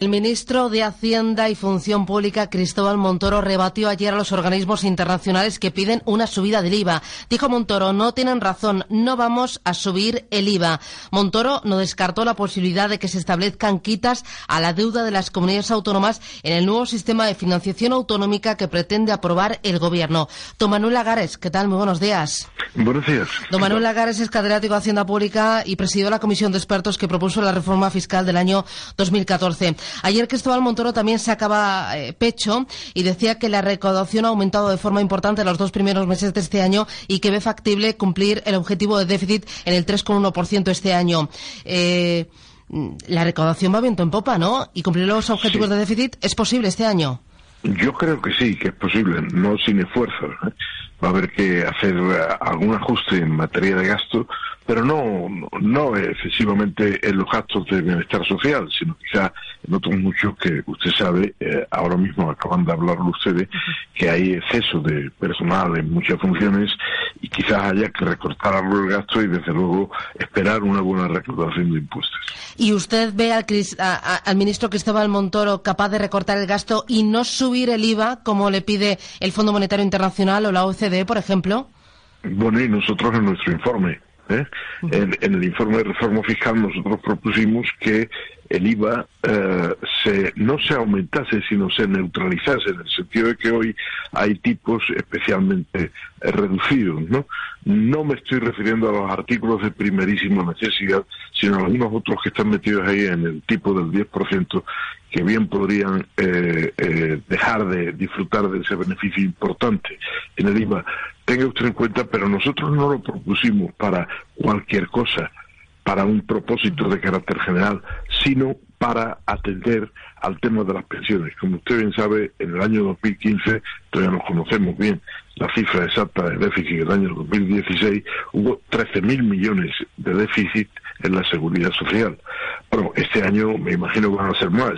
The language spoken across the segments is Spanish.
El ministro de Hacienda y Función Pública, Cristóbal Montoro, rebatió ayer a los organismos internacionales que piden una subida del IVA. Dijo Montoro, no tienen razón, no vamos a subir el IVA. Montoro no descartó la posibilidad de que se establezcan quitas a la deuda de las comunidades autónomas en el nuevo sistema de financiación autonómica que pretende aprobar el Gobierno. Don Manuel Lagares, ¿qué tal? Muy buenos días. Buenos días. Don Manuel Lagares es catedrático de Hacienda Pública y presidió la comisión de expertos que propuso la reforma fiscal del año 2014. Ayer Cristóbal Montoro también sacaba eh, pecho y decía que la recaudación ha aumentado de forma importante en los dos primeros meses de este año y que ve factible cumplir el objetivo de déficit en el 3,1% este año. Eh, la recaudación va viento en popa, ¿no? Y cumplir los objetivos Sí. de déficit es posible este año. Yo creo que sí, que es posible, no sin esfuerzo. ¿eh? Va a haber que hacer eh, algún ajuste en materia de gasto, pero no, no excesivamente en los gastos de bienestar social, sino quizá en otros muchos que usted sabe, eh, ahora mismo acaban de hablarlo ustedes, que hay exceso de personal en muchas funciones y quizás haya que recortar algo el gasto y desde luego esperar una buena recaudación de impuestos. ¿Y usted ve al, a- a- al ministro Cristóbal Montoro capaz de recortar el gasto y no subir el IVA como le pide el Fondo Monetario Internacional o la OCDE, por ejemplo? Bueno, y nosotros en nuestro informe, ¿eh? en, en el informe de reforma fiscal nosotros propusimos que el IVA eh, se, no se aumentase, sino se neutralizase, en el sentido de que hoy hay tipos especialmente eh, reducidos. ¿no? no me estoy refiriendo a los artículos de primerísima necesidad, sino a algunos otros que están metidos ahí en el tipo del 10%, que bien podrían eh, dejar de disfrutar de ese beneficio importante en el IVA. Tenga usted en cuenta, pero nosotros no lo propusimos para cualquier cosa, para un propósito de carácter general, sino para atender al tema de las pensiones. Como usted bien sabe, en el año 2015, todavía no conocemos bien la cifra exacta de déficit del año 2016, hubo 13.000 millones de déficit en la seguridad social. Bueno, este año me imagino que van a ser más.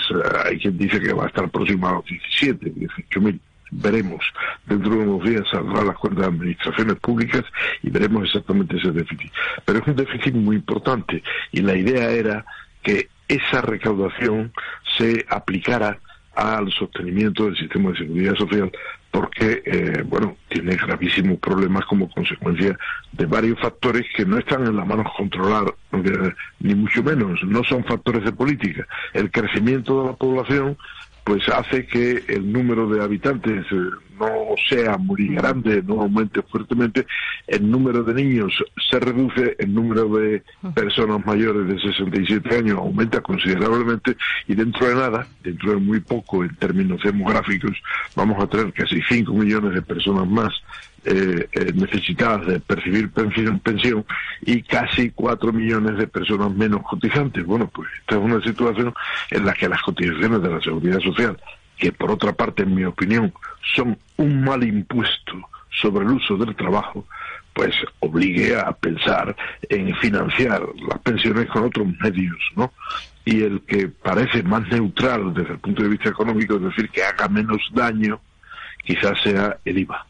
Hay quien dice que va a estar próximo a los 17, 18.000 veremos. Dentro de unos días saldrán las cuentas de administraciones públicas y veremos exactamente ese déficit. Pero es un déficit muy importante y la idea era que esa recaudación se aplicara al sostenimiento del sistema de seguridad social porque, eh, bueno, tiene gravísimos problemas como consecuencia de varios factores que no están en la mano controlar, eh, ni mucho menos, no son factores de política. El crecimiento de la población pues hace que el número de habitantes eh, no sea muy grande, no aumente fuertemente, el número de niños se reduce, el número de personas mayores de 67 años aumenta considerablemente y dentro de nada, dentro de muy poco en términos demográficos, vamos a tener casi 5 millones de personas más eh, eh, necesitadas de percibir pensión, pensión y casi cuatro millones de personas menos cotizantes. Bueno, pues esta es una situación en la que las cotizaciones de la seguridad social, que por otra parte, en mi opinión, son un mal impuesto sobre el uso del trabajo, pues obligue a pensar en financiar las pensiones con otros medios, ¿no? Y el que parece más neutral desde el punto de vista económico, es decir, que haga menos daño, quizás sea el IVA.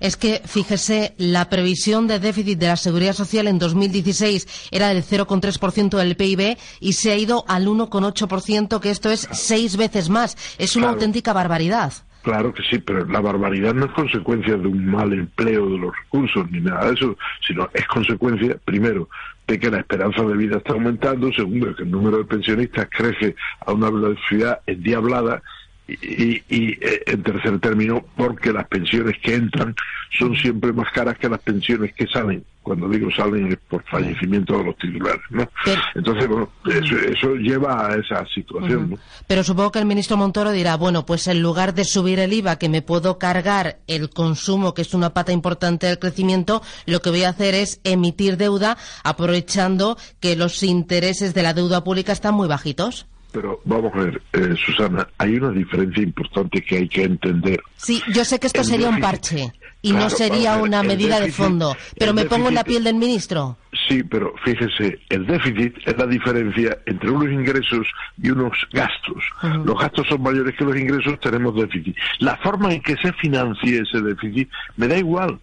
Es que, fíjese, la previsión de déficit de la seguridad social en 2016 era del 0,3% del PIB y se ha ido al 1,8%, que esto es seis veces más. Es una Claro. auténtica barbaridad. Claro que sí, pero la barbaridad no es consecuencia de un mal empleo de los recursos ni nada de eso, sino es consecuencia, primero, de que la esperanza de vida está aumentando, segundo, de que el número de pensionistas crece a una velocidad endiablada y, y, eh, en tercer término, porque las pensiones que entran son siempre más caras que las pensiones que salen. Cuando digo salen es por fallecimiento de los titulares, ¿no? Pero- Entonces, bueno, eso, eso lleva a esa situación, ¿no? Pero supongo que el ministro Montoro dirá, bueno, pues en lugar de subir el IVA, que me puedo cargar el consumo, que es una pata importante del crecimiento, lo que voy a hacer es emitir deuda aprovechando que los intereses de la deuda pública están muy bajitos. Pero vamos a ver, eh, Susana, hay una diferencia importante que hay que entender. Sí, yo sé que esto El sería un parche y Claro, no sería ver, una medida de fondo, pero me pongo en la piel del ministro. Sí, pero fíjese, el déficit es la diferencia entre unos ingresos y unos gastos. Los gastos son mayores que los ingresos, tenemos déficit. La forma en que se financie ese déficit me da igual.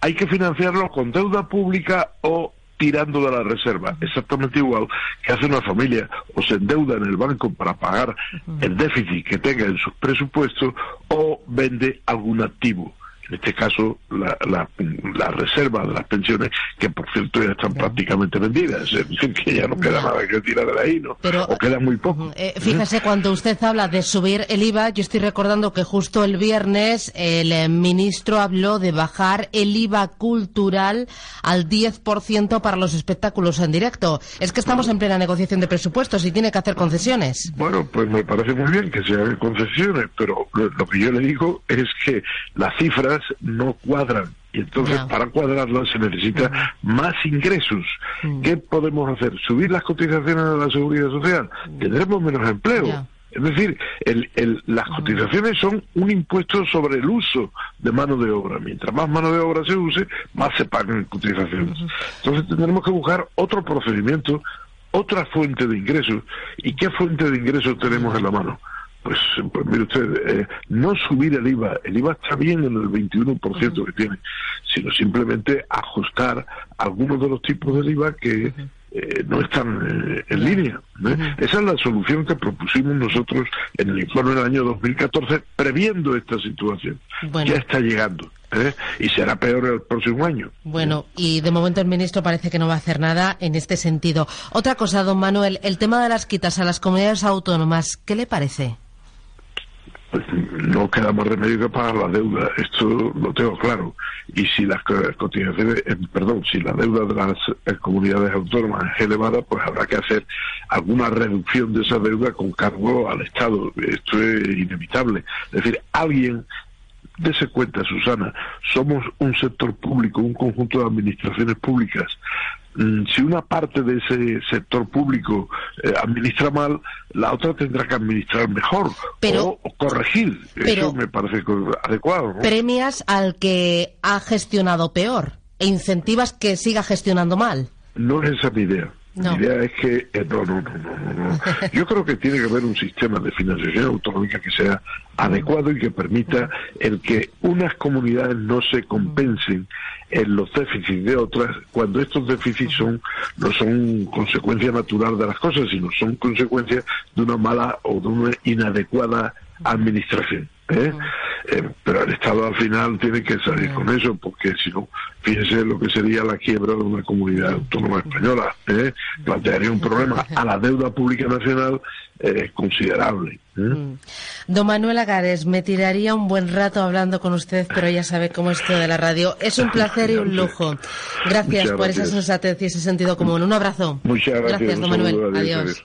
Hay que financiarlo con deuda pública o tirando de la reserva. Exactamente igual que hace una familia o se endeuda en el banco para pagar el déficit que tenga en sus presupuestos o vende algún activo. En este caso, la, la, la reserva de las pensiones, que por cierto ya están prácticamente vendidas. Es decir, que ya no queda nada que tirar de ahí, ¿no? Pero- o queda muy poco. Eh, fíjese, cuando usted habla de subir el IVA, yo estoy recordando que justo el viernes el eh, ministro habló de bajar el IVA cultural al 10% para los espectáculos en directo. Es que estamos en plena negociación de presupuestos y tiene que hacer concesiones. Bueno, pues me parece muy bien que se hagan concesiones, pero lo, que yo le digo es que las cifras no cuadran. Y entonces, para cuadrarlas se necesita más ingresos. ¿Qué podemos hacer? ¿Subir las cotizaciones de la seguridad social? Tendremos menos empleo. Es decir, el- el- las cotizaciones son un impuesto sobre el uso de mano de obra. Mientras más mano de obra se use, más se pagan cotizaciones. Entonces tendremos que buscar otro procedimiento, otra fuente de ingresos. ¿Y qué fuente de ingresos tenemos en la mano? Pues, pues mire usted, eh, no subir el IVA, el IVA está bien en el 21% que tiene, sino simplemente ajustar algunos de los tipos del IVA que eh, no están eh, en línea. Esa es la solución que propusimos nosotros en el informe del año 2014, previendo esta situación. Bueno. Ya está llegando ¿eh? y será peor el próximo año. Bueno, y de momento el ministro parece que no va a hacer nada en este sentido. Otra cosa, don Manuel, el tema de las quitas a las comunidades autónomas, ¿qué le parece? Pues no queda más remedio que pagar la deuda. Esto lo tengo claro. Y si las co- cotizaciones, eh, perdón, si la deuda de las eh, comunidades autónomas es elevada, pues habrá que hacer alguna reducción de esa deuda con cargo al Estado. Esto es inevitable. Es decir, alguien Dese cuenta, Susana, somos un sector público, un conjunto de administraciones públicas. Mm, Si una parte de ese sector público eh, administra mal, la otra tendrá que administrar mejor Pero- o, corregir. pero- Eso me parece adecuado. ¿no? Premias al que ha gestionado peor e incentivas que siga gestionando mal. No es esa mi idea. No. Mi idea es que, eh, no, no, no, no, no, no. Yo creo que tiene que haber un sistema de financiación autonómica que sea adecuado y que permita el que unas comunidades no se compensen en los déficits de otras cuando estos déficits son no son consecuencia natural de las cosas, sino son consecuencia de una mala o de una inadecuada administración. ¿eh? Eh, pero el Estado al final tiene que salir con eso, porque si no, fíjese lo que sería la quiebra de una comunidad autónoma española. ¿eh? Plantearía un problema a la deuda pública nacional eh, considerable. ¿eh? Don Manuel Agares, me tiraría un buen rato hablando con usted, pero ya sabe cómo es esto de la radio. Es un placer y un lujo. Gracias Muchas por esa gracias. sensatez y ese sentido común. Un abrazo. Muchas gracias, Gracias, don Manuel. adiós.